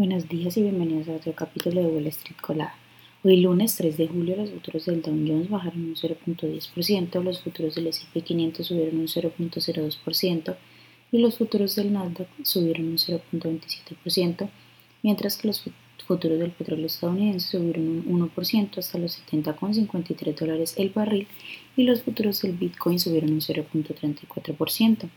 Buenos días y bienvenidos a otro capítulo de Wall Street Colada. Hoy lunes 3 de julio los futuros del Dow Jones bajaron un 0.10%, los futuros del S&P 500 subieron un 0.02% y los futuros del Nasdaq subieron un 0.27%, mientras que los futuros del petróleo estadounidense subieron un 1% hasta los 70,53 dólares el barril y los futuros del Bitcoin subieron un 0.34%.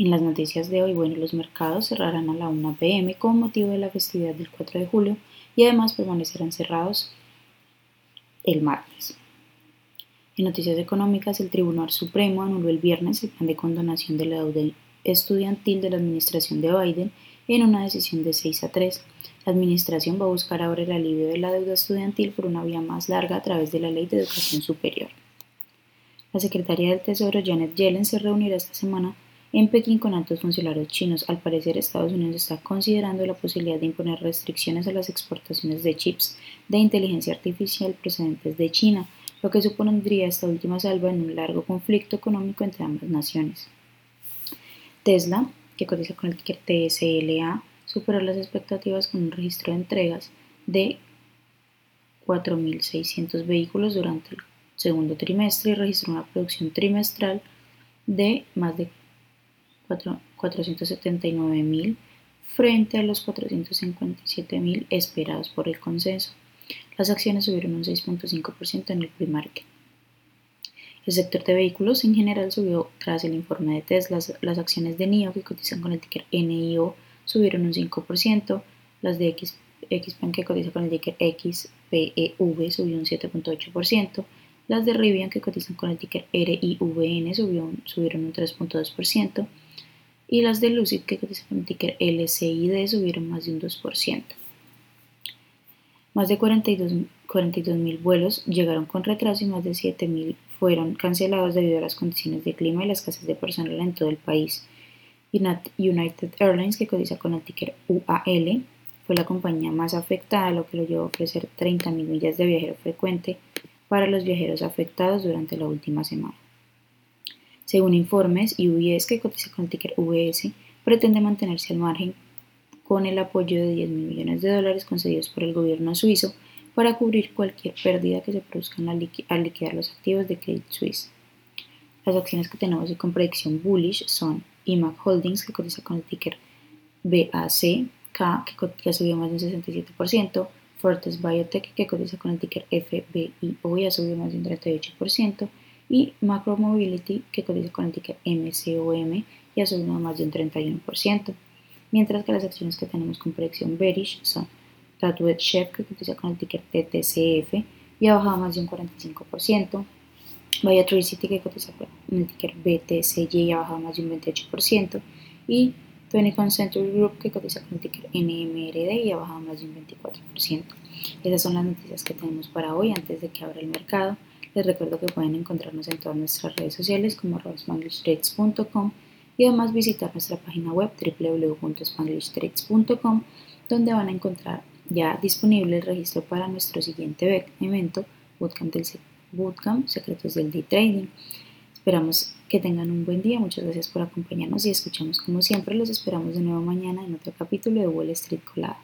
En las noticias de hoy, bueno, los mercados cerrarán a la 1 pm con motivo de la festividad del 4 de julio y además permanecerán cerrados el martes. En noticias económicas, el Tribunal Supremo anuló el viernes el plan de condonación de la deuda estudiantil de la administración de Biden en una decisión de 6 a 3. La administración va a buscar ahora el alivio de la deuda estudiantil por una vía más larga a través de la Ley de Educación Superior. La secretaria del Tesoro, Janet Yellen, se reunirá esta semana en Pekín con altos funcionarios chinos. Al parecer, Estados Unidos está considerando la posibilidad de imponer restricciones a las exportaciones de chips de inteligencia artificial procedentes de China, lo que supondría esta última salva en un largo conflicto económico entre ambas naciones. Tesla, que cotiza con el TSLA, superó las expectativas con un registro de entregas de 4.600 vehículos durante el segundo trimestre y registró una producción trimestral de más de 479.000 frente a los 457.000 esperados por el consenso. Las acciones subieron un 6.5% en el pre-market. El sector de vehículos en general subió tras el informe de Tesla. Las acciones de NIO que cotizan con el ticker NIO subieron un 5%, las de X, XPEN que cotiza con el ticker XPEV subió un 7.8%, las de Rivian que cotizan con el ticker RIVN subieron un 3.2%, y las de Lucid que cotizan con el ticker LCID subieron más de un 2%. Más de 42 mil vuelos llegaron con retraso y más de 7 mil fueron cancelados debido a las condiciones de clima y la escasez de personal en todo el país. United Airlines, que cotiza con el ticker UAL, fue la compañía más afectada, lo que lo llevó a ofrecer 30 mil millas de viajero frecuente para los viajeros afectados durante la última semana. Según informes, UBS, que cotiza con el ticker UBS, pretende mantenerse al margen con el apoyo de 10 mil millones de dólares concedidos por el gobierno suizo para cubrir cualquier pérdida que se produzca al, liquidar los activos de Credit Suisse. Las acciones que tenemos con predicción bullish son IMAC Holdings, que cotiza con el ticker BACK, que ha subido más de un 67%, Fortes Biotech, que cotiza con el ticker FBIO y ha subido más de un 38%, y Macro Mobility que cotiza con el ticker MCOM y ha subido más de un 31%, mientras que las acciones que tenemos con predicción bearish son Tattooed Chef que cotiza con el ticker TTCF y ha bajado más de un 45%, Viatricity que cotiza con el ticker BTCY y ha bajado más de un 28%, y 20 Century Group que cotiza con el ticker NMRD y ha bajado más de un 24%. Esas son las noticias que tenemos para hoy antes de que abra el mercado. Les recuerdo que pueden encontrarnos en todas nuestras redes sociales como spanglishtrades.com y además visitar nuestra página web www.spanglishtrades.com donde van a encontrar ya disponible el registro para nuestro siguiente evento, Bootcamp, del, Bootcamp Secretos del Day Trading. Esperamos que tengan un buen día, muchas gracias por acompañarnos y escuchamos como siempre, los esperamos de nuevo mañana en otro capítulo de Wall Street Colada.